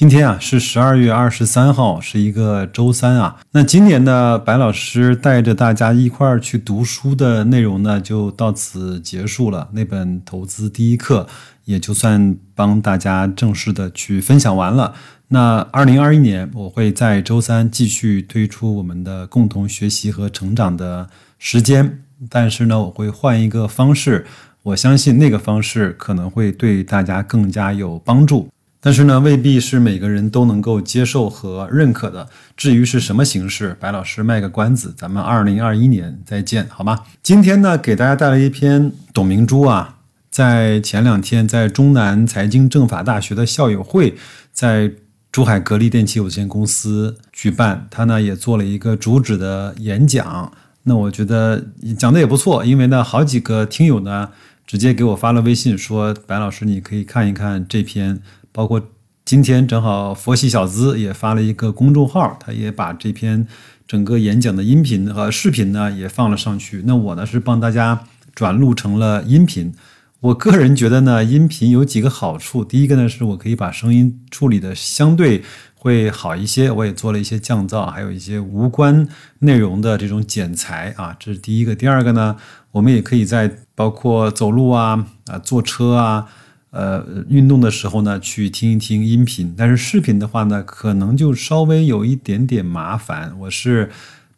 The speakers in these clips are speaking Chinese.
今天啊是十二月二十三号，是一个周三啊。那今年呢，白老师带着大家一块儿去读书的内容呢，就到此结束了。那本投资第一课也就算帮大家正式的去分享完了。那二零二一年，我会在周三继续推出我们的共同学习和成长的时间，但是呢，我会换一个方式。我相信那个方式可能会对大家更加有帮助。但是呢，未必是每个人都能够接受和认可的。至于是什么形式，白老师卖个关子，咱们二零二一年再见，好吗？今天呢，给大家带来一篇董明珠啊，在前两天在中南财经政法大学的校友会，在珠海格力电器有限公司举办，他呢也做了一个主旨的演讲。那我觉得讲的也不错，因为呢，好几个听友呢直接给我发了微信说，白老师你可以看一看这篇。包括今天正好佛系小资也发了一个公众号，他也把这篇整个演讲的音频和视频呢也放了上去。那我呢是帮大家转录成了音频。我个人觉得呢，音频有几个好处。第一个呢是我可以把声音处理的相对会好一些，我也做了一些降噪，还有一些无关内容的这种剪裁啊，这是第一个。第二个呢，我们也可以在包括走路啊啊坐车啊。呃，运动的时候呢，去听一听音频，但是视频的话呢，可能就稍微有一点点麻烦。我是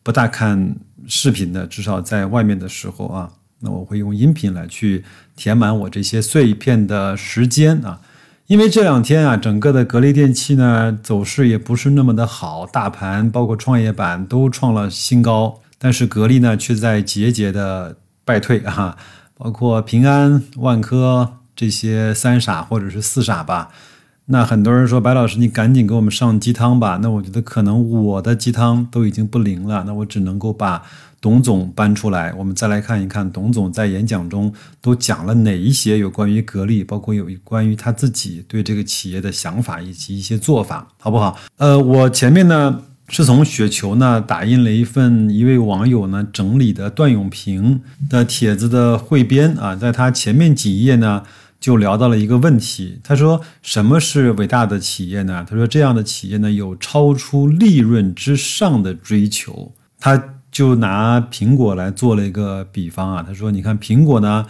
不大看视频的，至少在外面的时候啊，那我会用音频来去填满我这些碎片的时间啊。因为这两天啊，整个的格力电器呢走势也不是那么的好，大盘包括创业板都创了新高，但是格力呢却在节节的败退啊，包括平安、万科。这些三傻或者是四傻吧，那很多人说白老师，你赶紧给我们上鸡汤吧。那我觉得可能我的鸡汤都已经不灵了，那我只能够把董总搬出来，我们再来看一看董总在演讲中都讲了哪一些有关于格力，包括有关于他自己对这个企业的想法以及一些做法，好不好？呃，我前面呢。是从雪球呢打印了一份一位网友呢整理的段永平的帖子的汇编啊，在他前面几页呢就聊到了一个问题，他说什么是伟大的企业呢？他说这样的企业呢有超出利润之上的追求，他就拿苹果来做了一个比方啊，他说你看苹果呢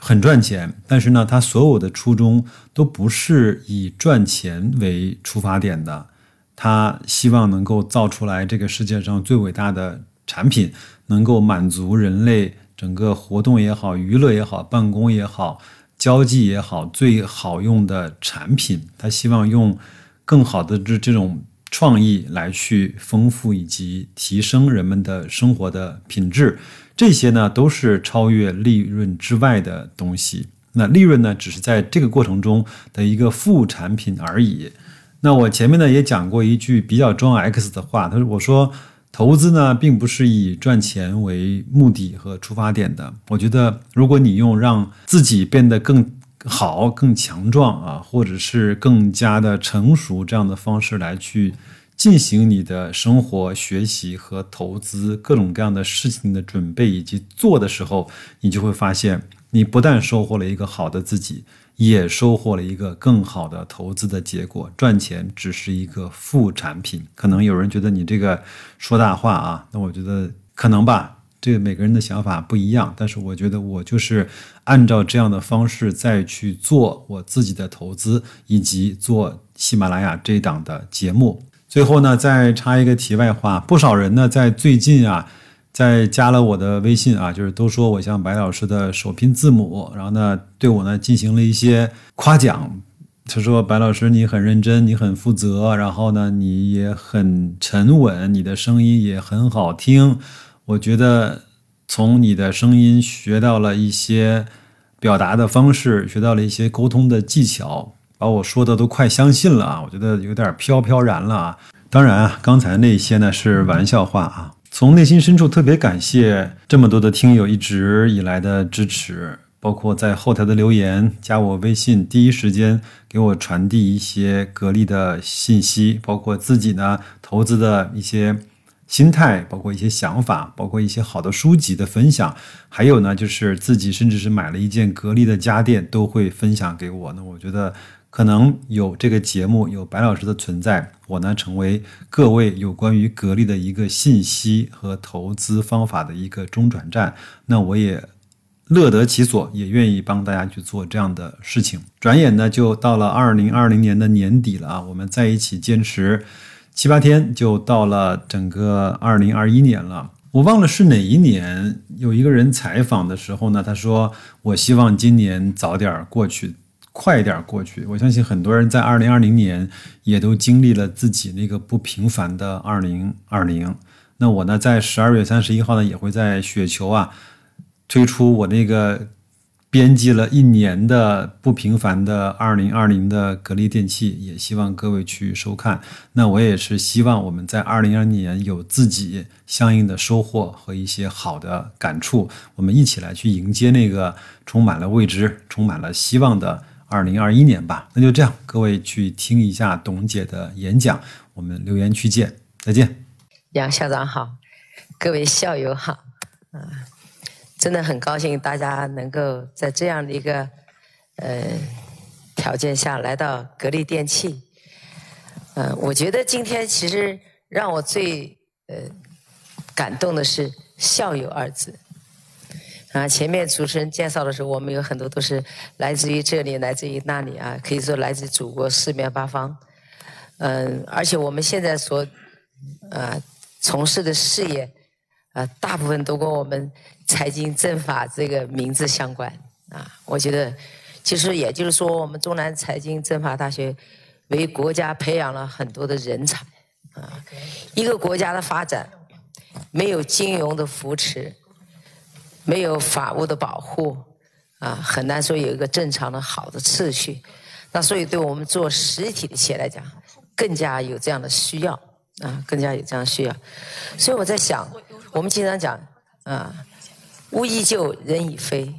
很赚钱，但是呢它所有的初衷都不是以赚钱为出发点的。他希望能够造出来这个世界上最伟大的产品，能够满足人类整个活动也好、娱乐也好、办公也好、交际也好最好用的产品。他希望用更好的这这种创意来去丰富以及提升人们的生活的品质。这些呢都是超越利润之外的东西。那利润呢，只是在这个过程中的一个副产品而已。那我前面呢也讲过一句比较装 X 的话，他说：“我说投资呢并不是以赚钱为目的和出发点的。我觉得如果你用让自己变得更好、更强壮啊，或者是更加的成熟这样的方式来去进行你的生活、学习和投资各种各样的事情的准备以及做的时候，你就会发现，你不但收获了一个好的自己。”也收获了一个更好的投资的结果，赚钱只是一个副产品。可能有人觉得你这个说大话啊，那我觉得可能吧。这每个人的想法不一样，但是我觉得我就是按照这样的方式再去做我自己的投资，以及做喜马拉雅这档的节目。最后呢，再插一个题外话，不少人呢在最近啊。在加了我的微信啊，就是都说我像白老师的首拼字母，然后呢，对我呢进行了一些夸奖。他说：“白老师，你很认真，你很负责，然后呢，你也很沉稳，你的声音也很好听。我觉得从你的声音学到了一些表达的方式，学到了一些沟通的技巧，把我说的都快相信了啊！我觉得有点飘飘然了啊。当然啊，刚才那些呢是玩笑话啊。”从内心深处特别感谢这么多的听友一直以来的支持，包括在后台的留言、加我微信，第一时间给我传递一些格力的信息，包括自己呢投资的一些心态，包括一些想法，包括一些好的书籍的分享，还有呢就是自己甚至是买了一件格力的家电都会分享给我。那我觉得。可能有这个节目，有白老师的存在，我呢成为各位有关于格力的一个信息和投资方法的一个中转站。那我也乐得其所，也愿意帮大家去做这样的事情。转眼呢，就到了二零二零年的年底了啊！我们在一起坚持七八天，就到了整个二零二一年了。我忘了是哪一年，有一个人采访的时候呢，他说：“我希望今年早点过去。”快一点过去，我相信很多人在二零二零年也都经历了自己那个不平凡的二零二零。那我呢，在十二月三十一号呢，也会在雪球啊推出我那个编辑了一年的不平凡的二零二零的格力电器，也希望各位去收看。那我也是希望我们在二零二零年有自己相应的收获和一些好的感触，我们一起来去迎接那个充满了未知、充满了希望的。二零二一年吧，那就这样，各位去听一下董姐的演讲，我们留言区见，再见。杨校长好，各位校友好，啊，真的很高兴大家能够在这样的一个呃条件下来到格力电器，嗯，我觉得今天其实让我最呃感动的是“校友”二字。啊，前面主持人介绍的时候，我们有很多都是来自于这里，来自于那里啊，可以说来自祖国四面八方。嗯，而且我们现在所啊从事的事业啊，大部分都跟我们财经政法这个名字相关啊。我觉得，其实也就是说，我们中南财经政法大学为国家培养了很多的人才啊。一个国家的发展没有金融的扶持。没有法务的保护，啊，很难说有一个正常的好的次序。那所以，对我们做实体的企业来讲，更加有这样的需要，啊，更加有这样的需要。所以我在想，我们经常讲，啊，物已就人已非，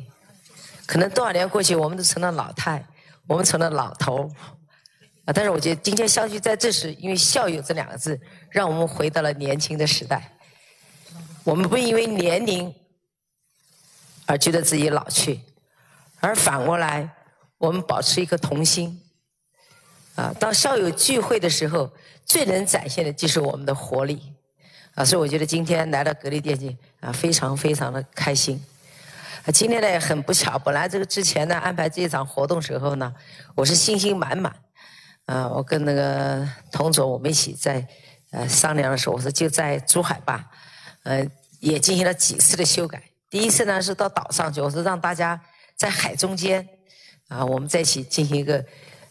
可能多少年过去，我们都成了老太，我们成了老头，啊，但是我觉得今天相聚在这时，因为校友这两个字，让我们回到了年轻的时代。我们不因为年龄。而觉得自己老去，而反过来，我们保持一颗童心。啊，当校友聚会的时候，最能展现的就是我们的活力。啊，所以我觉得今天来到格力电器啊，非常非常的开心。啊，今天呢也很不巧，本来这个之前呢安排这一场活动时候呢，我是信心满满。啊，我跟那个童总我们一起在呃商量的时候，我说就在珠海吧，呃，也进行了几次的修改。第一次呢是到岛上去，我说让大家在海中间，啊，我们在一起进行一个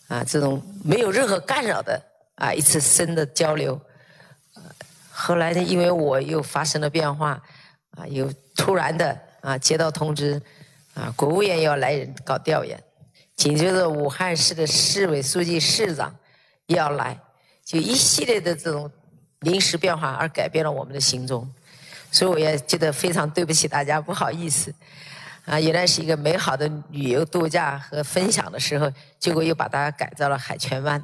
啊这种没有任何干扰的啊一次深的交流。后来呢，因为我又发生了变化，啊，又突然的啊接到通知，啊，国务院要来人搞调研，紧接着武汉市的市委书记、市长要来，就一系列的这种临时变化而改变了我们的行踪。所以我也觉得非常对不起大家，不好意思，啊，原来是一个美好的旅游度假和分享的时候，结果又把大家改造了海泉湾，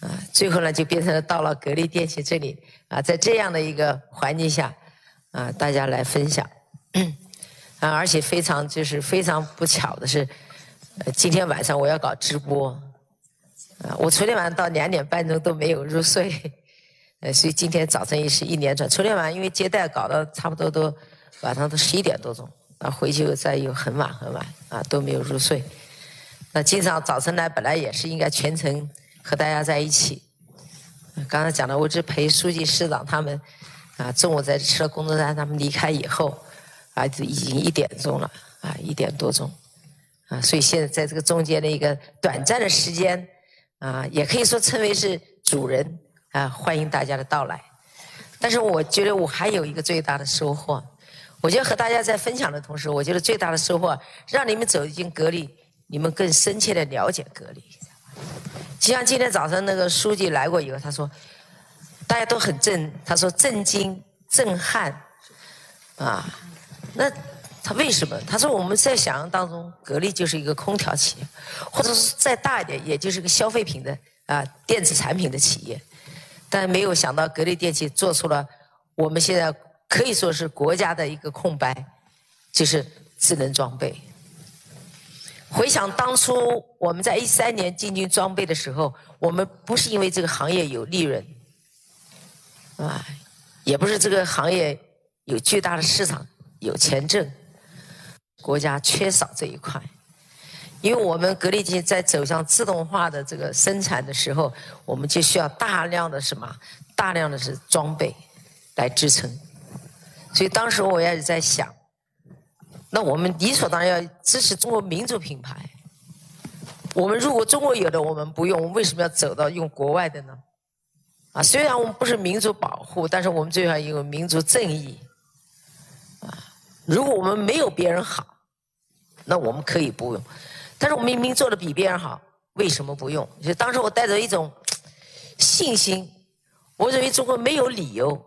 啊，最后呢就变成了到了格力电器这里，啊，在这样的一个环境下，啊，大家来分享，啊，而且非常就是非常不巧的是，今天晚上我要搞直播，啊，我昨天晚上到两点半钟都没有入睡。呃，所以今天早晨也是一连串。昨天晚上因为接待搞到差不多都晚上都十一点多钟，啊，回去又再又很晚很晚，啊，都没有入睡。那经常早晨来本来也是应该全程和大家在一起。刚才讲的，我只陪书记、市长他们，啊，中午在吃了工作餐，他们离开以后，啊，就已经一点钟了，啊，一点多钟，啊，所以现在在这个中间的一个短暂的时间，啊，也可以说称为是主人。啊，欢迎大家的到来。但是我觉得我还有一个最大的收获，我觉得和大家在分享的同时，我觉得最大的收获，让你们走进格力，你们更深切的了解格力。就像今天早上那个书记来过以后，他说，大家都很震，他说震惊、震撼啊！那他为什么？他说我们在想象当中，格力就是一个空调企业，或者是再大一点，也就是个消费品的啊电子产品的企业。但没有想到，格力电器做出了我们现在可以说是国家的一个空白，就是智能装备。回想当初我们在一三年进军装备的时候，我们不是因为这个行业有利润，啊，也不是这个行业有巨大的市场有钱挣，国家缺少这一块，因为我们格力机在走向自动化的这个生产的时候，我们就需要大量的什么？大量的是装备来支撑，所以当时我也在想。那我们理所当然要支持中国民族品牌。我们如果中国有的我们不用，我们为什么要走到用国外的呢？啊，虽然我们不是民族保护，但是我们最好有民族正义。啊，如果我们没有别人好，那我们可以不用。但是我明明做的比别人好，为什么不用？就当时我带着一种信心，我认为中国没有理由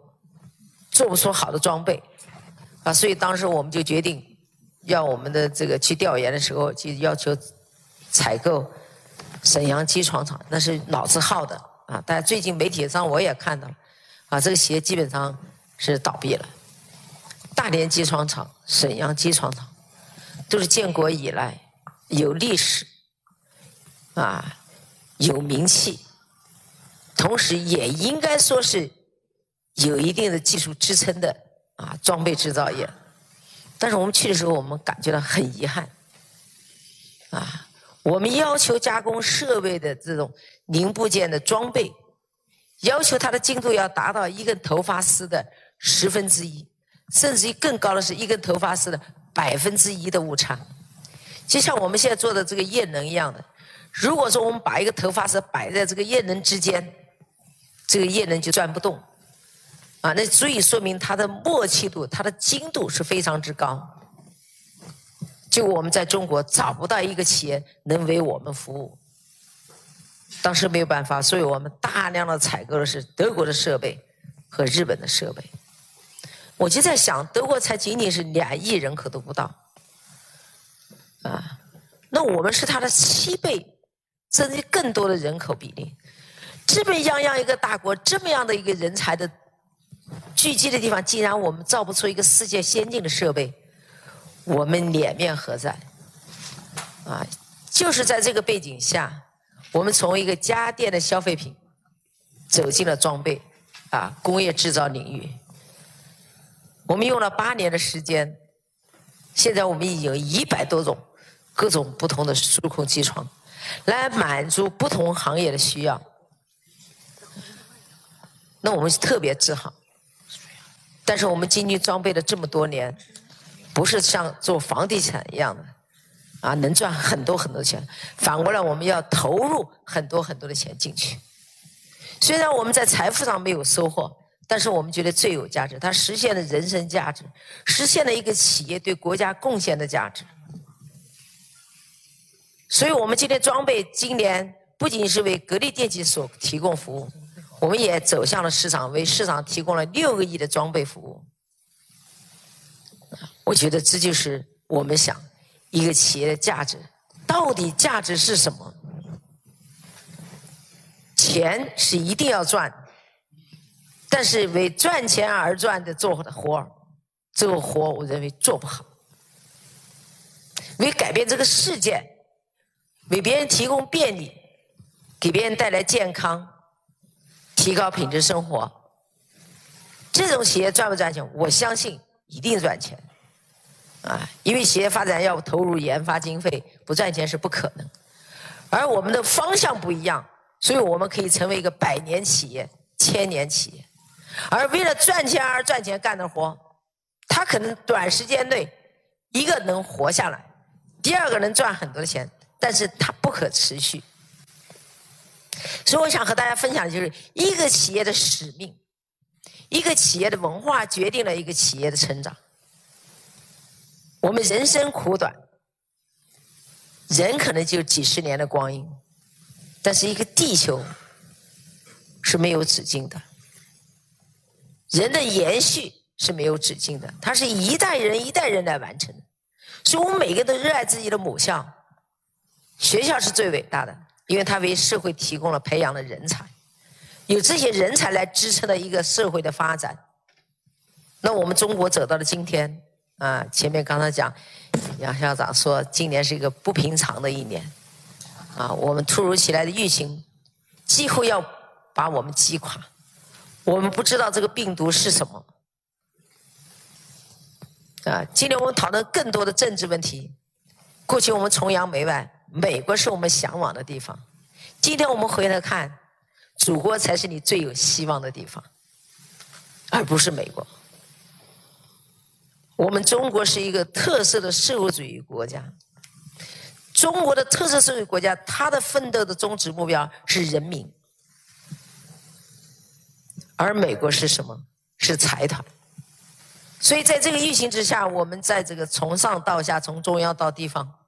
做不出好的装备。啊，所以当时我们就决定。要我们的这个去调研的时候，就要求采购沈阳机床厂，那是老字号的啊。但最近媒体上我也看到，啊，这个企业基本上是倒闭了。大连机床厂、沈阳机床厂都是建国以来有历史啊、有名气，同时也应该说是有一定的技术支撑的啊装备制造业。但是我们去的时候，我们感觉到很遗憾，啊，我们要求加工设备的这种零部件的装备，要求它的精度要达到一根头发丝的十分之一，甚至于更高的是一根头发丝的百分之一的误差。就像我们现在做的这个液能一样的，如果说我们把一个头发丝摆在这个液能之间，这个液能就转不动。啊，那足以说明它的默契度、它的精度是非常之高。就我们在中国找不到一个企业能为我们服务，当时没有办法，所以我们大量的采购的是德国的设备和日本的设备。我就在想，德国才仅仅是两亿人口都不到，啊，那我们是它的七倍甚至更多的人口比例，这么样样一个大国，这么样的一个人才的。聚集的地方，竟然我们造不出一个世界先进的设备，我们脸面何在？啊，就是在这个背景下，我们从一个家电的消费品走进了装备，啊，工业制造领域。我们用了八年的时间，现在我们已经有一百多种各种不同的数控机床，来满足不同行业的需要。那我们特别自豪。但是我们经济装备了这么多年，不是像做房地产一样的，啊，能赚很多很多钱。反过来，我们要投入很多很多的钱进去。虽然我们在财富上没有收获，但是我们觉得最有价值，它实现了人生价值，实现了一个企业对国家贡献的价值。所以我们今天装备今年不仅是为格力电器所提供服务。我们也走向了市场，为市场提供了六个亿的装备服务。我觉得这就是我们想一个企业的价值，到底价值是什么？钱是一定要赚，但是为赚钱而赚的做的活儿，这个活我认为做不好。为改变这个世界，为别人提供便利，给别人带来健康。提高品质生活，这种企业赚不赚钱？我相信一定赚钱，啊，因为企业发展要投入研发经费，不赚钱是不可能。而我们的方向不一样，所以我们可以成为一个百年企业、千年企业。而为了赚钱而赚钱干的活，他可能短时间内一个能活下来，第二个能赚很多的钱，但是它不可持续。所以我想和大家分享的就是一个企业的使命，一个企业的文化决定了一个企业的成长。我们人生苦短，人可能就几十年的光阴，但是一个地球是没有止境的。人的延续是没有止境的，它是一代人一代人来完成。所以我们每个人都热爱自己的母校，学校是最伟大的，因为它为社会提供了培养了人才，有这些人才来支撑了一个社会的发展。那我们中国走到了今天，啊，前面刚才讲，杨校长说今年是一个不平常的一年，啊，我们突如其来的疫情几乎要把我们击垮，我们不知道这个病毒是什么。啊，今天我们讨论更多的政治问题。过去我们崇洋媚外，美国是我们向往的地方。今天我们回头看，祖国才是你最有希望的地方，而不是美国。我们中国是一个特色的社会主义国家。中国的特色社会国家，它的奋斗的终止目标是人民，而美国是什么？是财团。所以在这个疫情之下，我们在这个从上到下，从中央到地方，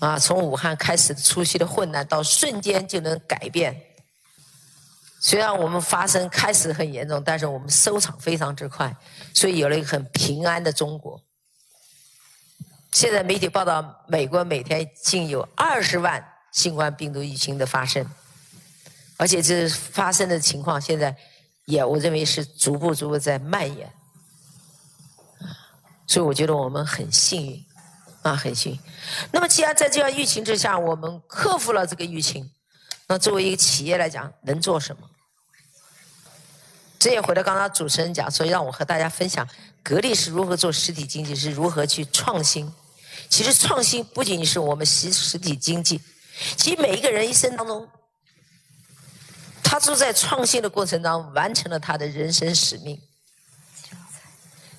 啊，从武汉开始初期的混乱，到瞬间就能改变。虽然我们发生开始很严重，但是我们收场非常之快，所以有了一个很平安的中国。现在媒体报道，美国每天竟有二十万新冠病毒疫情的发生，而且这发生的情况现在也我认为是逐步逐步在蔓延。所以我觉得我们很幸运，啊，很幸运。那么既然在这样疫情之下，我们克服了这个疫情，那作为一个企业来讲，能做什么？这也回到刚刚主持人讲，所以让我和大家分享，格力是如何做实体经济，是如何去创新。其实创新不仅仅是我们实实体经济，其实每一个人一生当中，他都在创新的过程当中完成了他的人生使命。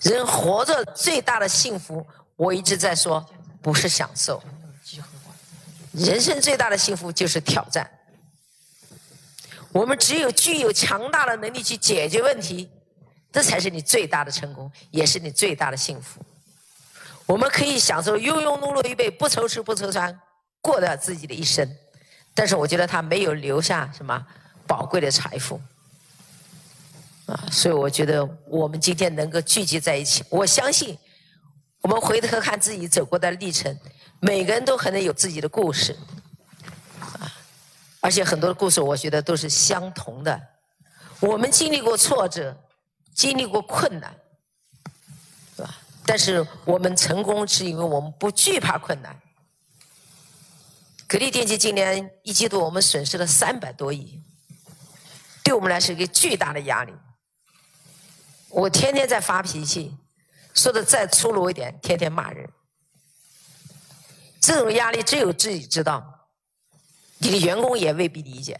人活着最大的幸福，我一直在说，不是享受。人生最大的幸福就是挑战。我们只有具有强大的能力去解决问题，这才是你最大的成功，也是你最大的幸福。我们可以享受庸庸碌碌一辈，不愁吃不愁穿，过掉自己的一生，但是我觉得他没有留下什么宝贵的财富。啊，所以我觉得我们今天能够聚集在一起，我相信我们回头看自己走过的历程，每个人都可能有自己的故事，啊，而且很多的故事我觉得都是相同的。我们经历过挫折，经历过困难，是吧？但是我们成功是因为我们不惧怕困难。格力电器今年一季度我们损失了三百多亿，对我们来说一个巨大的压力。我天天在发脾气，说的再粗鲁一点，天天骂人。这种压力只有自己知道，你的员工也未必理解。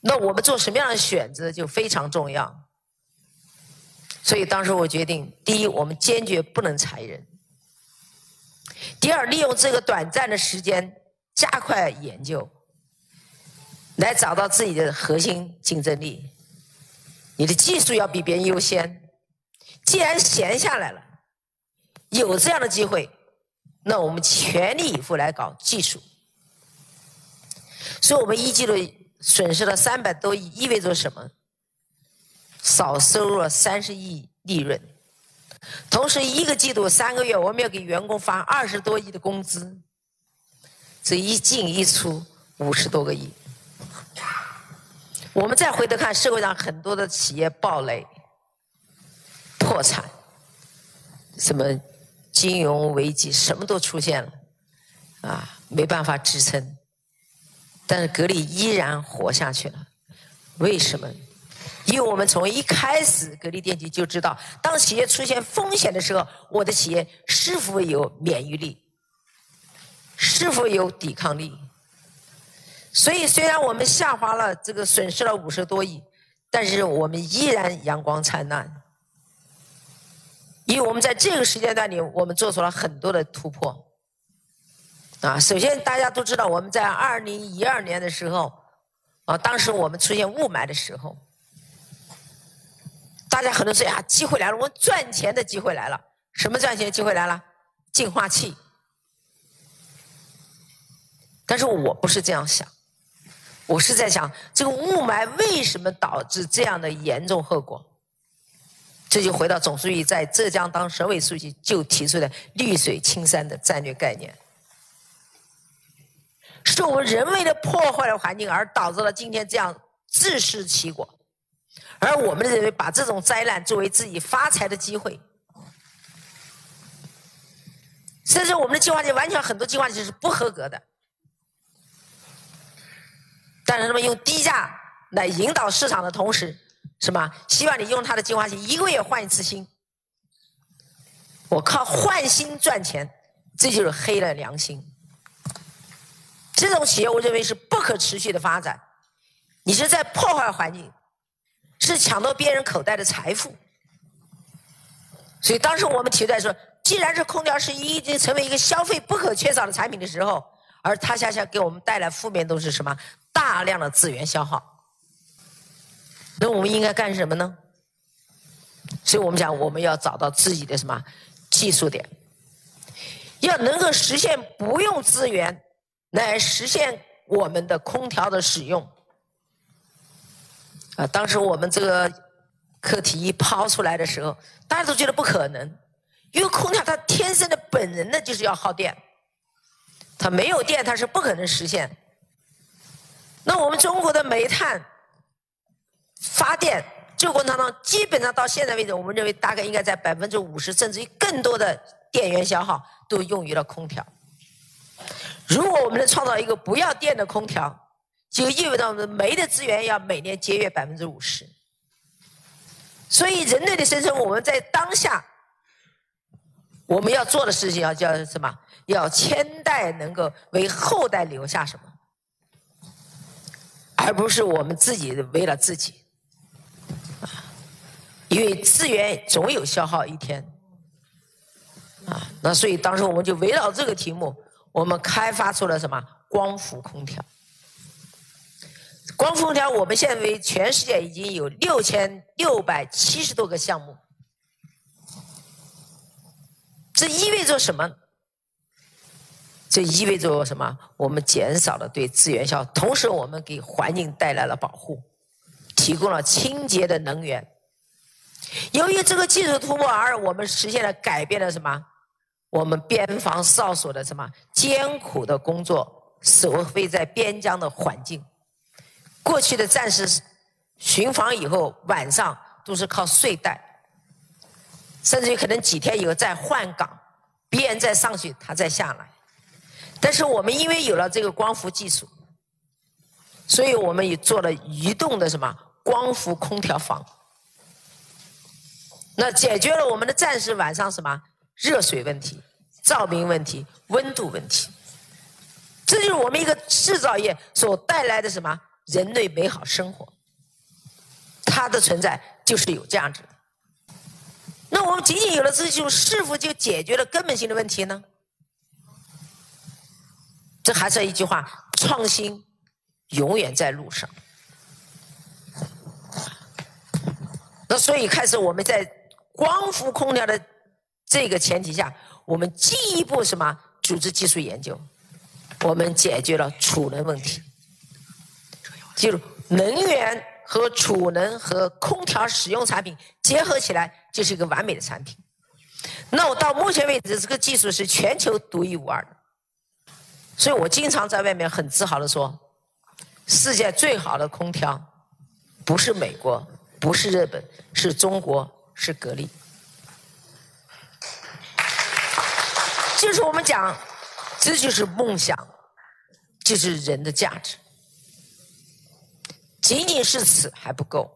那我们做什么样的选择就非常重要。所以当时我决定：第一，我们坚决不能裁人；第二，利用这个短暂的时间加快研究，来找到自己的核心竞争力。你的技术要比别人优先。既然闲下来了，有这样的机会，那我们全力以赴来搞技术。所以我们一季度损失了三百多亿，意味着什么？少收入了三十亿利润。同时，一个季度三个月，我们要给员工发二十多亿的工资，这一进一出五十多个亿。我们再回头看社会上很多的企业暴雷、破产，什么金融危机，什么都出现了，啊，没办法支撑。但是格力依然活下去了，为什么？因为我们从一开始，格力电器就知道，当企业出现风险的时候，我的企业是否有免疫力，是否有抵抗力。所以，虽然我们下滑了，这个损失了五十多亿，但是我们依然阳光灿烂，因为我们在这个时间段里，我们做出了很多的突破。啊，首先大家都知道，我们在二零一二年的时候，啊，当时我们出现雾霾的时候，大家很多说呀，机会来了，我们赚钱的机会来了。什么赚钱的机会来了？净化器。但是我不是这样想。我是在想，这个雾霾为什么导致这样的严重后果？这就回到总书记在浙江当省委书记就提出的“绿水青山”的战略概念，是我们人为的破坏了环境，而导致了今天这样自食其果。而我们认为，把这种灾难作为自己发财的机会，甚至我们的计划就完全很多计划就是不合格的。但是他们用低价来引导市场的同时，是吧？希望你用他的净化器一个月换一次新，我靠换新赚钱，这就是黑了良心。这种企业我认为是不可持续的发展，你是在破坏环境，是抢夺别人口袋的财富。所以当时我们提出来说，既然是空调是已经成为一个消费不可缺少的产品的时候，而它恰恰给我们带来负面都是什么？大量的资源消耗，那我们应该干什么呢？所以我们讲，我们要找到自己的什么技术点，要能够实现不用资源来实现我们的空调的使用。啊，当时我们这个课题一抛出来的时候，大家都觉得不可能，因为空调它天生的本能的就是要耗电，它没有电它是不可能实现。那我们中国的煤炭发电这个过程当中，基本上到现在为止，我们认为大概应该在百分之五十甚至于更多的电源消耗都用于了空调。如果我们能创造一个不要电的空调，就意味着我们煤的资源要每年节约百分之五十。所以人类的生存，我们在当下我们要做的事情要叫什么？要千代能够为后代留下什么？而不是我们自己为了自己，因为资源总有消耗一天，啊，那所以当时我们就围绕这个题目，我们开发出了什么光伏空调。光伏空调，我们现在为全世界已经有六千六百七十多个项目，这意味着什么？这意味着什么？我们减少了对资源消耗，同时我们给环境带来了保护，提供了清洁的能源。由于这个技术突破，而我们实现了改变了什么？我们边防哨所的什么艰苦的工作，守卫在边疆的环境。过去的战士巡防以后，晚上都是靠睡袋，甚至于可能几天以后再换岗，别人再上去，他再下来。但是我们因为有了这个光伏技术，所以我们也做了移动的什么光伏空调房，那解决了我们的战士晚上什么热水问题、照明问题、温度问题。这就是我们一个制造业所带来的什么人类美好生活。它的存在就是有价值。那我们仅仅有了这技术，是否就解决了根本性的问题呢？这还是一句话：创新永远在路上。那所以开始我们在光伏空调的这个前提下，我们进一步什么组织技术研究，我们解决了储能问题。就能源和储能和空调使用产品结合起来，就是一个完美的产品。那我到目前为止，这个技术是全球独一无二的。所以我经常在外面很自豪的说，世界最好的空调，不是美国，不是日本，是中国，是格力。就是我们讲，这就是梦想，就是人的价值。仅仅是此还不够，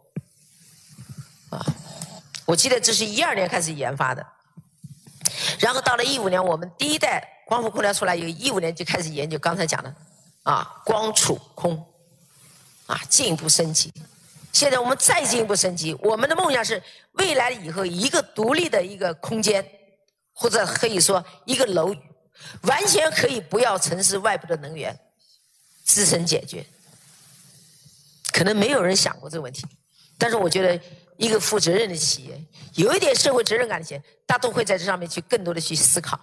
啊！我记得这是一二年开始研发的，然后到了一五年，我们第一代。光伏空调出来，有一五年就开始研究刚才讲的，啊，光储空，啊，进一步升级。现在我们再进一步升级，我们的梦想是未来以后一个独立的一个空间，或者可以说一个楼，完全可以不要城市外部的能源，自身解决。可能没有人想过这个问题，但是我觉得一个负责任的企业，有一点社会责任感的企业，大都会在这上面去更多的去思考。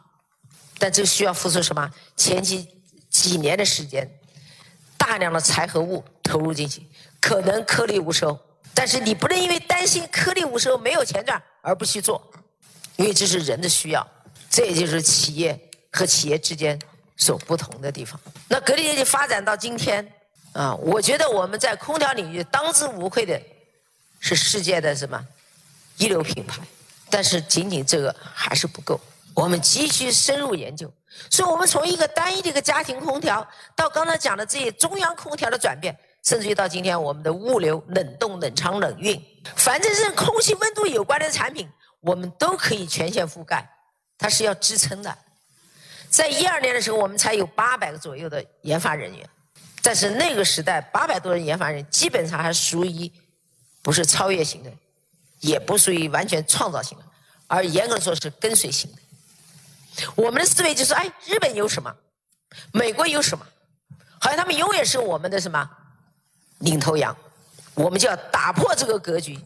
但这需要付出什么？前期几年的时间，大量的财和物投入进去，可能颗粒无收。但是你不能因为担心颗粒无收没有钱赚而不去做，因为这是人的需要。这也就是企业和企业之间所不同的地方。那格力电器发展到今天啊，我觉得我们在空调领域当之无愧的是世界的什么一流品牌。但是仅仅这个还是不够，我们急需深入研究。所以我们从一个单一的一个家庭空调，到刚才讲的这些中央空调的转变，甚至于到今天我们的物流、冷冻、冷藏、冷运，反正是空气温度有关的产品，我们都可以全线覆盖。它是要支撑的。在一二年的时候，我们才有八百个左右的研发人员，但是那个时代八百多人研发人，基本上还属于不是超越型的，也不属于完全创造型的，而严格说是跟随型的。我们的思维就是：哎，日本有什么？美国有什么？好像他们永远是我们的什么领头羊？我们就要打破这个格局。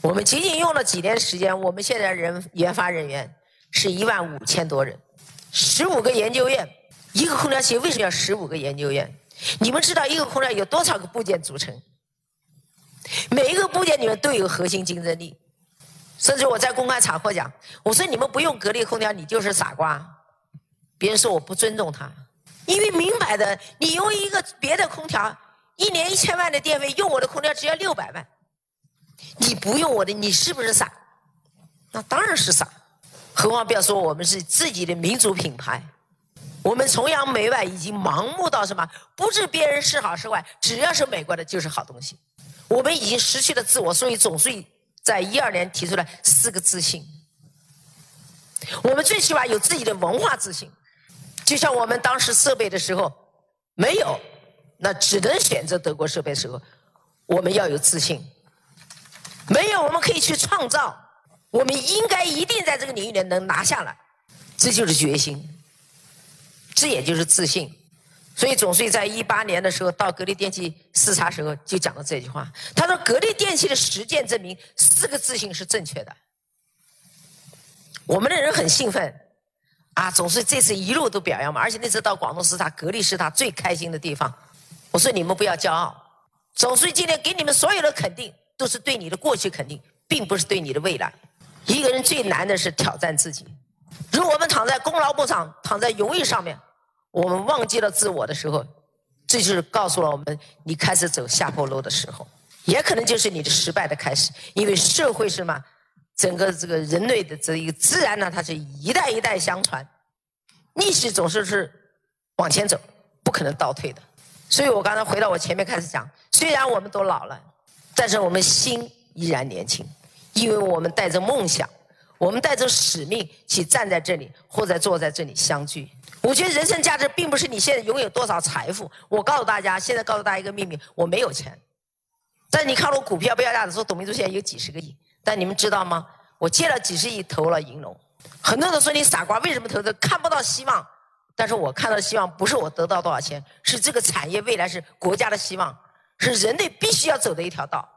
我们仅仅用了几年时间，我们现在人研发人员是一万五千多人，十五个研究院。一个空调企业为什么要十五个研究院？你们知道一个空调有多少个部件组成？每一个部件里面都有核心竞争力。甚至我在公开场合讲，我说你们不用格力空调，你就是傻瓜。别人说我不尊重他，因为明摆的，你用一个别的空调，一年一千万的电费，用我的空调只要六百万，你不用我的，你是不是傻？那当然是傻。何况不要说我们是自己的民族品牌，我们崇洋媚外已经盲目到什么？不是别人是好是坏，只要是美国的就是好东西。我们已经失去了自我，所以总书记。在一二年提出来四个自信，我们最起码有自己的文化自信。就像我们当时设备的时候没有，那只能选择德国设备时候，我们要有自信。没有，我们可以去创造。我们应该一定在这个领域里能拿下来，这就是决心，这也就是自信。所以总书记在一八年的时候到格力电器视察时候就讲了这句话，他说：“格力电器的实践证明四个自信是正确的。”我们的人很兴奋，啊，总是这次一路都表扬嘛，而且那次到广东视察，格力是他最开心的地方。我说你们不要骄傲，总书记今天给你们所有的肯定，都是对你的过去肯定，并不是对你的未来。一个人最难的是挑战自己，如果我们躺在功劳簿上，躺在荣誉上面。我们忘记了自我的时候，这就是告诉了我们你开始走下坡路的时候，也可能就是你的失败的开始。因为社会是嘛，整个这个人类的这一个自然呢，它是一代一代相传，历史总是是往前走，不可能倒退的。所以我刚才回到我前面开始讲，虽然我们都老了，但是我们心依然年轻，因为我们带着梦想，我们带着使命去站在这里，或者坐在这里相聚。我觉得人生价值并不是你现在拥有多少财富。我告诉大家，现在告诉大家一个秘密：我没有钱。但你看我股票不要价的时候，董明珠现在有几十个亿。但你们知道吗？我借了几十亿投了银龙。很多人说你傻瓜，为什么投资看不到希望？但是我看到希望，不是我得到多少钱，是这个产业未来是国家的希望，是人类必须要走的一条道。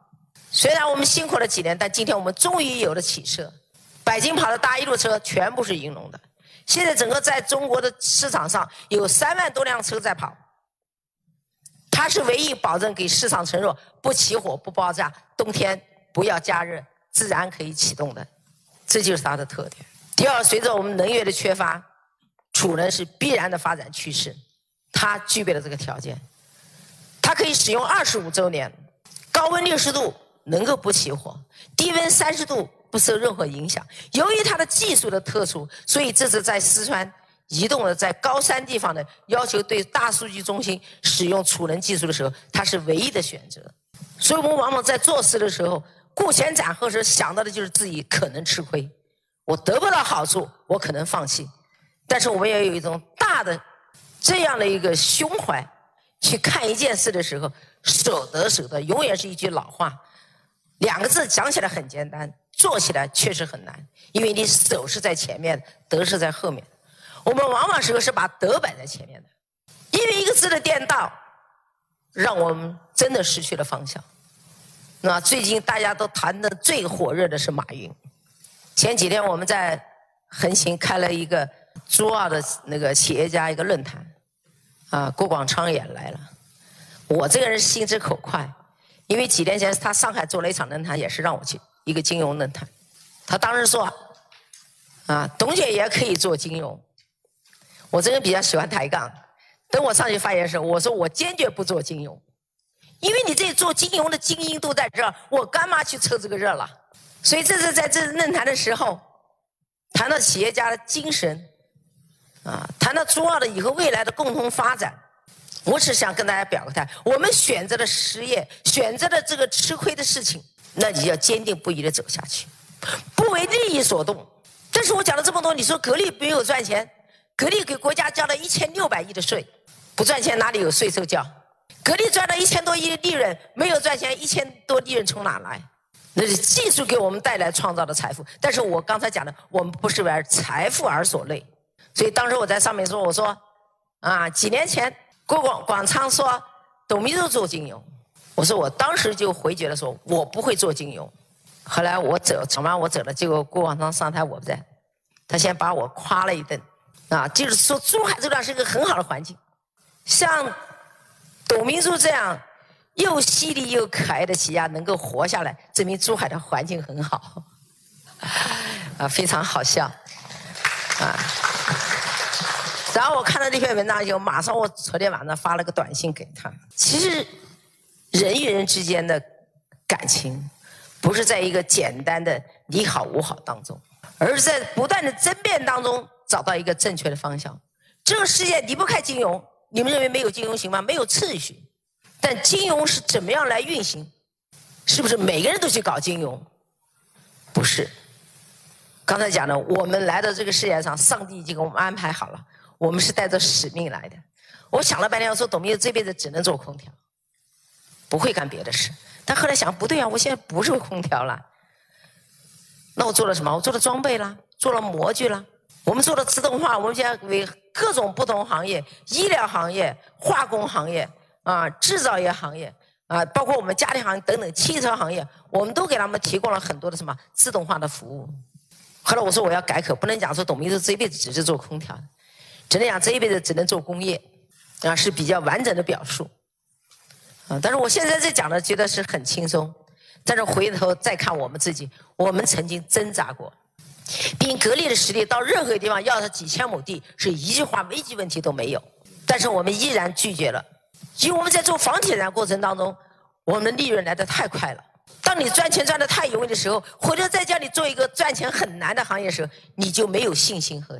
虽然我们辛苦了几年，但今天我们终于有了起色。北京跑的大一路车全部是银龙的。现在整个在中国的市场上有三万多辆车在跑，它是唯一保证给市场承诺不起火、不爆炸、冬天不要加热、自然可以启动的，这就是它的特点。第二，随着我们能源的缺乏，储能是必然的发展趋势，它具备了这个条件，它可以使用二十五周年，高温六十度能够不起火，低温三十度。不受任何影响。由于它的技术的特殊，所以这次在四川移动的在高山地方的要求对大数据中心使用储能技术的时候，它是唯一的选择。所以我们往往在做事的时候，顾前斩后时想到的就是自己可能吃亏，我得不到好处，我可能放弃。但是我们要有一种大的这样的一个胸怀，去看一件事的时候，舍得舍得，永远是一句老话，两个字讲起来很简单。做起来确实很难，因为你手是在前面，德是在后面。我们往往时候是把德摆在前面的，因为一个字的颠倒，让我们真的失去了方向。那最近大家都谈的最火热的是马云。前几天我们在横琴开了一个珠澳的那个企业家一个论坛，啊，郭广昌也来了。我这个人心直口快，因为几年前他上海做了一场论坛，也是让我去一个金融论坛。他当时说，啊，董姐也可以做金融。我这个人比较喜欢抬杠。等我上去发言的时候，我说我坚决不做金融，因为你这做金融的精英都在这儿，我干嘛去凑这个热闹？所以这是在这论坛的时候，谈到企业家的精神，啊，谈到中澳的以后未来的共同发展，我只想跟大家表个态：我们选择了失业，选择了这个吃亏的事情，那你要坚定不移的走下去，不为利益所动。但是我讲了这么多，你说格力没有赚钱，格力给国家交了一千六百亿的税。不赚钱哪里有税收交？格力赚了一千多亿的利润，没有赚钱，一千多利润从哪来？那是技术给我们带来创造的财富。但是我刚才讲的，我们不是为财富而所累。所以当时我在上面说，我说啊，几年前郭广广昌说董明珠做金融，我说我当时就回绝了，说我不会做金融。后来我走，走完我走了，结果郭广昌上台我不在，他先把我夸了一顿，啊，就是说珠海这段是一个很好的环境。像董明珠这样又犀利又可爱的企业家能够活下来，证明珠海的环境很好，啊，非常好笑，啊。然后我看到那篇文章以后，马上我昨天晚上发了个短信给他。其实人与人之间的感情，不是在一个简单的你好我好当中，而是在不断的争辩当中找到一个正确的方向。这个世界离不开金融。你们认为没有金融行吗？没有秩序，但金融是怎么样来运行？是不是每个人都去搞金融？不是。刚才讲的，我们来到这个世界上，上帝已经给我们安排好了，我们是带着使命来的。我想了半天，我说董明这辈子只能做空调，不会干别的事。但后来想，不对啊，我现在不是空调了，那我做了什么？我做了装备啦，做了模具啦。我们做了自动化，我们现在为各种不同行业，医疗行业、化工行业啊、制造业行业啊，包括我们家庭行业等等汽车行业，我们都给他们提供了很多的什么自动化的服务。后来我说我要改口，不能讲说董明珠这一辈子只是做空调，只能讲这一辈子只能做工业，啊是比较完整的表述。但是我现在在讲的觉得是很轻松，但是回头再看我们自己，我们曾经挣扎过。凭格力的实力，到任何地方要他几千亩地，是一句话危机问题都没有。但是我们依然拒绝了，因为我们在做房地产过程当中，我们的利润来得太快了。当你赚钱赚得太容易的时候，回头再叫你做一个赚钱很难的行业的时候，你就没有信心和。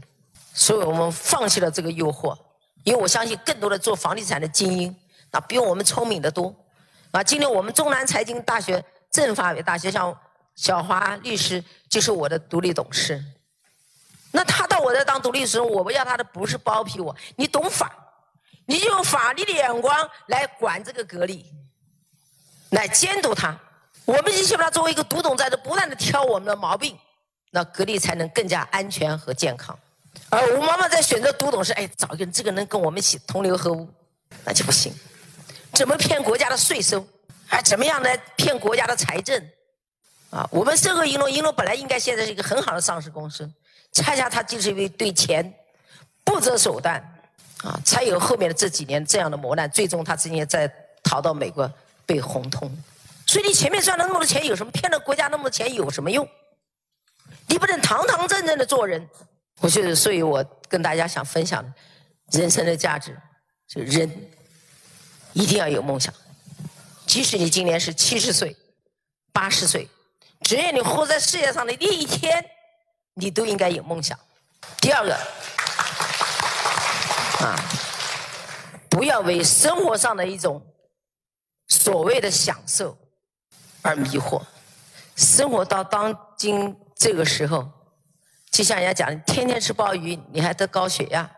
所以我们放弃了这个诱惑，因为我相信更多的做房地产的精英，那比我们聪明的多。啊，今天我们中南财经大学、政法委大学像。小华律师就是我的独立董事，那他到我这当独立律师，我们要他的不是包庇我，你懂法，你就用法律的眼光来管这个格力，来监督他。我们就希望他作为一个独董，在这不断的挑我们的毛病，那格力才能更加安全和健康。而吴妈妈在选择独董时，哎，找一个人，这个能跟我们一起同流合污，那就不行。怎么骗国家的税收？还怎么样来骗国家的财政？啊，我们盛和银龙，银龙本来应该现在是一个很好的上市公司，恰恰它就是因为对钱不择手段，啊，才有后面的这几年这样的磨难，最终他今年在逃到美国被红通。所以你前面赚了那么多钱有什么？骗了国家那么多钱有什么用？你不能堂堂正正的做人。我觉得，所以我跟大家想分享，人生的价值，就人一定要有梦想，即使你今年是七十岁、八十岁。只要你活在世界上的那一天，你都应该有梦想。第二个，啊，不要为生活上的一种所谓的享受而迷惑。生活到当今这个时候，就像人家讲的，天天吃鲍鱼，你还得高血压，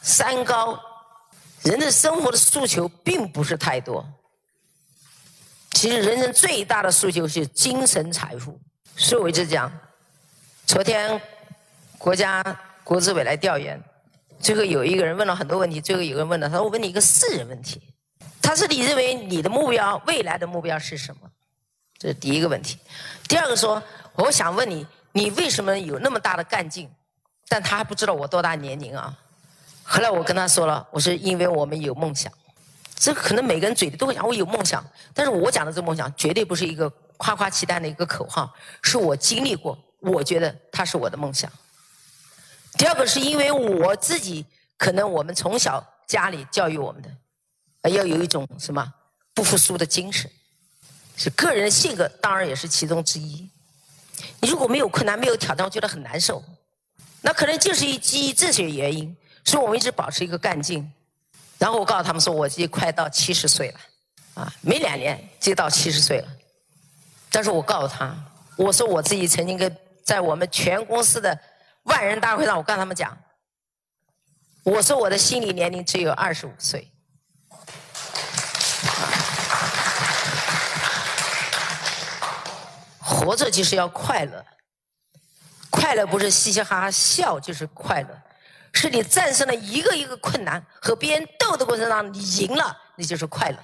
三高，人的生活的诉求并不是太多。其实人生最大的诉求是精神财富。所以我一直讲，昨天国家国资委来调研，最后有一个人问了很多问题，最后有个人问了，他说：“我问你一个私人问题，他说你认为你的目标，未来的目标是什么？”这是第一个问题。第二个说：“我想问你，你为什么有那么大的干劲？”但他还不知道我多大年龄啊？后来我跟他说了，我说因为我们有梦想，这可能每个人嘴里都会讲我有梦想，但是我讲的这梦想绝对不是一个夸夸其谈的一个口号，是我经历过，我觉得它是我的梦想。第二个是因为我自己，可能我们从小家里教育我们的，要有一种什么不服输的精神，是个人性格，当然也是其中之一。你如果没有困难、没有挑战，我觉得很难受。那可能就是基于这些原因，所以我们一直保持一个干劲。然后我告诉他们说，我已经快到七十岁了，啊，没两年就到七十岁了。但是我告诉他，我说我自己曾经跟在我们全公司的万人大会上，我跟他们讲，我说我的心理年龄只有二十五岁。活着就是要快乐，快乐不是嘻嘻哈哈笑，就是快乐，是你战胜了一个一个困难，和别人斗的过程当中，你赢了，那就是快乐，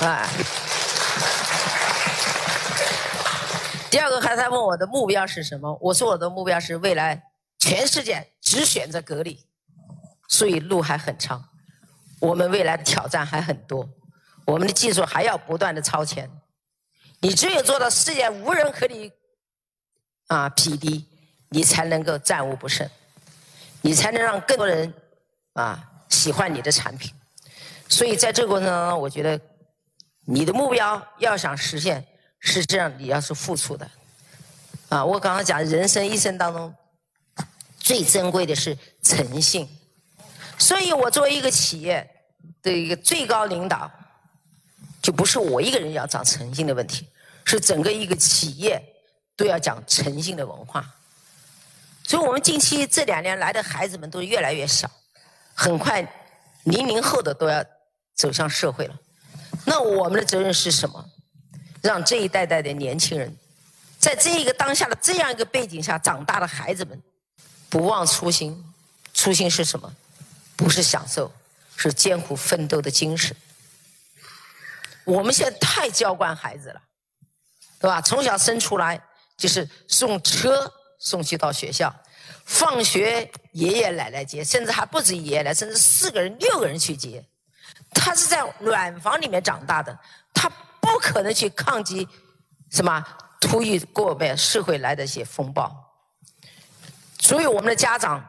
哎。第二个，还他问我的目标是什么？我说我的目标是未来全世界只选择格力，所以路还很长，我们未来的挑战还很多，我们的技术还要不断的超前。你只有做到世界无人和你啊匹敌，你才能够战无不胜，你才能让更多人啊喜欢你的产品。所以在这个过程当中，我觉得你的目标要想实现，是这样，你要是付出的。啊，我刚刚讲人生一生当中最珍贵的是诚信，所以我作为一个企业的一个最高领导。就不是我一个人要讲诚信的问题，是整个一个企业都要讲诚信的文化。所以我们近期这两年来的孩子们都越来越少，很快零零后的都要走向社会了。那我们的责任是什么？让这一代代的年轻人，在这一个当下的这样一个背景下长大的孩子们，不忘初心。初心是什么？不是享受，是艰苦奋斗的精神。我们现在太娇惯孩子了，对吧？从小生出来就是送车送去到学校，放学爷爷奶奶接，甚至还不止爷爷奶奶，甚至四个人、六个人去接。他是在暖房里面长大的，他不可能去抗击什么突遇过面社会来的一些风暴。所以我们的家长，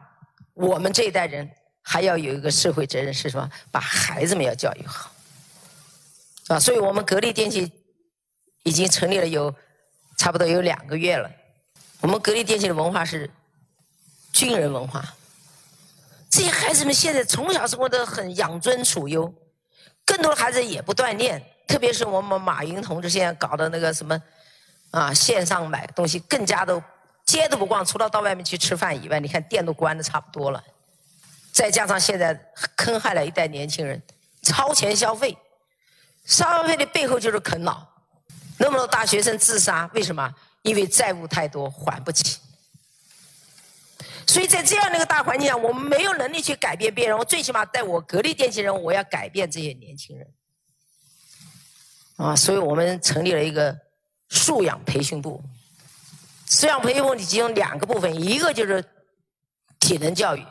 我们这一代人还要有一个社会责任，是什么？把孩子们要教育好。啊，所以我们格力电器已经成立了有差不多有两个月了。我们格力电器的文化是军人文化，这些孩子们现在从小生活的很养尊处优，更多的孩子也不锻炼，特别是我们马云同志现在搞的那个什么啊线上买东西，更加的街都不逛，除了到外面去吃饭以外，你看店都关的差不多了。再加上现在坑害了一代年轻人，超前消费。消费的背后就是啃老，那么多大学生自杀，为什么？因为债务太多，还不起。所以在这样的一个大环境下，我们没有能力去改变别人。我最起码在我格力电器人，我要改变这些年轻人。啊，所以我们成立了一个素养培训部。素养培训部集中两个部分，一个就是体能教育，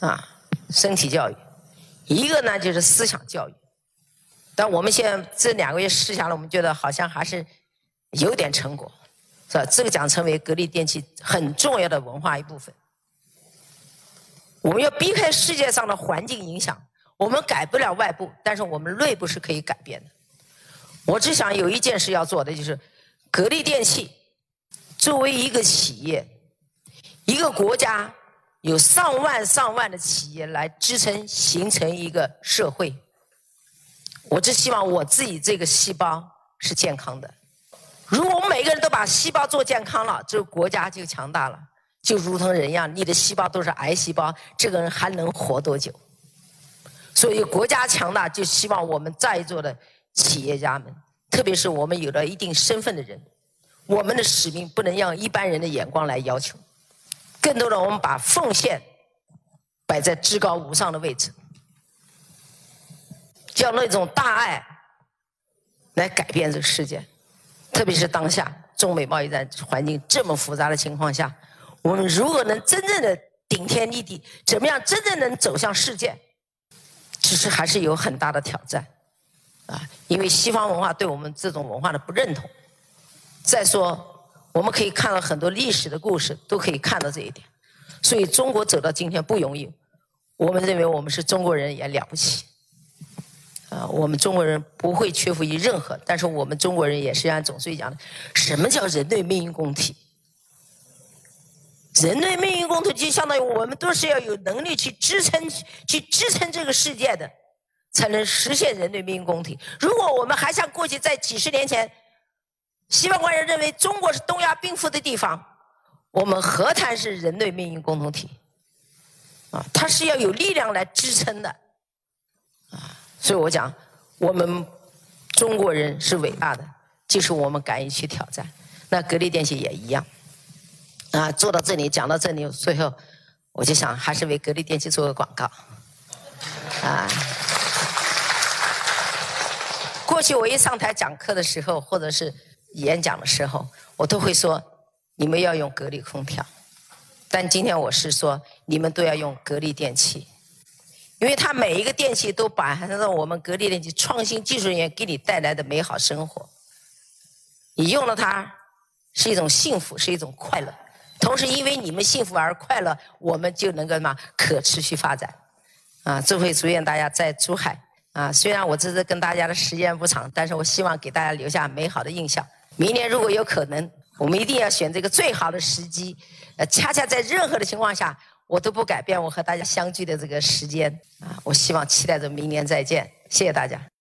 啊，身体教育；一个呢就是思想教育。但我们现在这两个月试下来，我们觉得好像还是有点成果，是吧？这个将成为格力电器很重要的文化一部分。我们要避开世界上的环境影响，我们改不了外部，但是我们内部是可以改变的。我只想有一件事要做的，就是格力电器作为一个企业，一个国家有上万上万的企业来支撑，形成一个社会。我只希望我自己这个细胞是健康的。如果个人都把细胞做健康了，这个国家就强大了。就如同人一样，你的细胞都是癌细胞，这个人还能活多久？所以国家强大，就希望我们在座的企业家们，特别是我们有了一定身份的人，我们的使命不能让一般人的眼光来要求，更多的我们把奉献摆在至高无上的位置。叫那种大爱来改变这个世界，特别是当下中美贸易战环境这么复杂的情况下，我们如何能真正的顶天立地，怎么样真正能走向世界，其实还是有很大的挑战，啊，因为西方文化对我们这种文化的不认同。再说，我们可以看到很多历史的故事，都可以看到这一点。所以中国走到今天不容易，我们认为我们是中国人也了不起。啊，我们中国人不会屈服于任何，但是我们中国人也是按总书记讲的，什么叫人类命运共同体？人类命运共同体就相当于我们都是要有能力去支撑、去支撑这个世界的，才能实现人类命运共同体。如果我们还像过去在几十年前，西方官员认为中国是东亚病夫的地方，我们何谈是人类命运共同体？啊，它是要有力量来支撑的，所以我讲，我们中国人是伟大的，就是我们敢于去挑战。那格力电器也一样。啊，做到这里，讲到这里，最后我就想，还是为格力电器做个广告。啊，过去我一上台讲课的时候，或者是演讲的时候，我都会说，你们要用格力空调。但今天我是说，你们都要用格力电器，因为它每一个电器都包含着我们格力电器创新技术人员给你带来的美好生活。你用了它，是一种幸福，是一种快乐。同时，因为你们幸福而快乐，我们就能够什么可持续发展，啊，这回祝愿大家在珠海啊，虽然我这次跟大家的时间不长，但是我希望给大家留下美好的印象。明年如果有可能，我们一定要选这个最好的时机，呃，恰恰在任何的情况下，我都不改变我和大家相聚的这个时间啊，我希望期待着明年再见，谢谢大家。